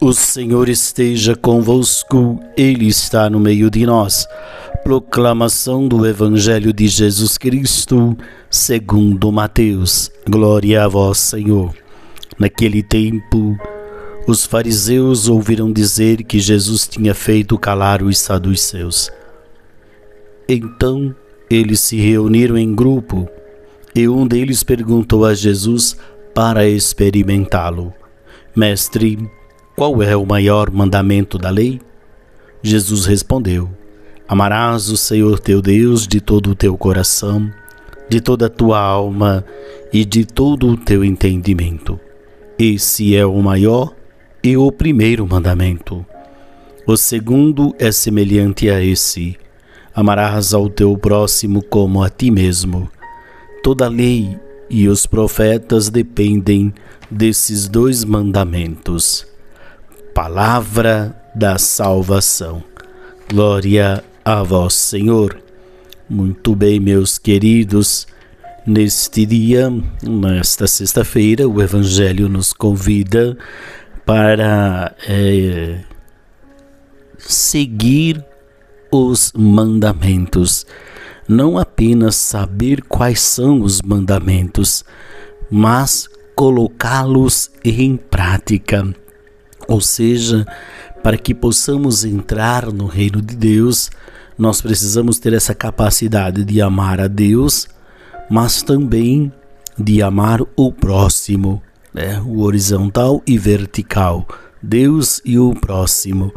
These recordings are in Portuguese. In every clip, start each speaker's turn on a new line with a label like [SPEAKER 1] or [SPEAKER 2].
[SPEAKER 1] O Senhor esteja convosco, Ele está no meio de nós. Proclamação do Evangelho de Jesus Cristo, segundo Mateus. Glória a vós, Senhor. Naquele tempo, os fariseus ouviram dizer que Jesus tinha feito calar os saduceus. Então, eles se reuniram em grupo e um deles perguntou a Jesus para experimentá-lo: Mestre, qual é o maior mandamento da lei? Jesus respondeu: Amarás o Senhor teu Deus de todo o teu coração, de toda a tua alma e de todo o teu entendimento. Esse é o maior e o primeiro mandamento. O segundo é semelhante a esse: Amarás ao teu próximo como a ti mesmo. Toda a lei e os profetas dependem desses dois mandamentos palavra da salvação. Glória a vós, Senhor. Muito bem, meus queridos. Neste dia, nesta sexta-feira, o Evangelho nos convida para é, seguir os mandamentos. Não apenas saber quais são os mandamentos, mas colocá-los em prática. Ou seja, para que possamos entrar no reino de Deus, nós precisamos ter essa capacidade de amar a Deus, mas também de amar o próximo, né? o horizontal e vertical, Deus e o próximo.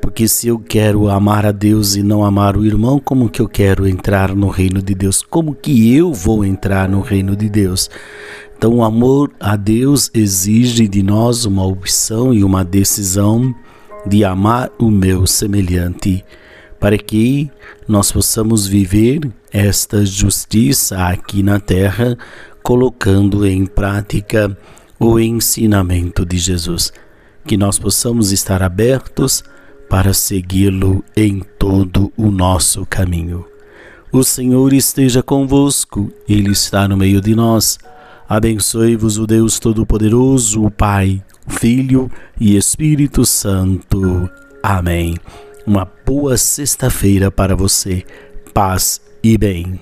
[SPEAKER 1] Porque se eu quero amar a Deus e não amar o irmão, como que eu quero entrar no reino de Deus? Como que eu vou entrar no reino de Deus? Então, o amor a Deus exige de nós uma opção e uma decisão de amar o meu semelhante, para que nós possamos viver esta justiça aqui na terra, colocando em prática o ensinamento de Jesus. Que nós possamos estar abertos para segui-lo em todo o nosso caminho. O Senhor esteja convosco, Ele está no meio de nós. Abençoe-vos o Deus Todo-Poderoso, o Pai, o Filho e Espírito Santo. Amém. Uma boa sexta-feira para você. Paz e bem.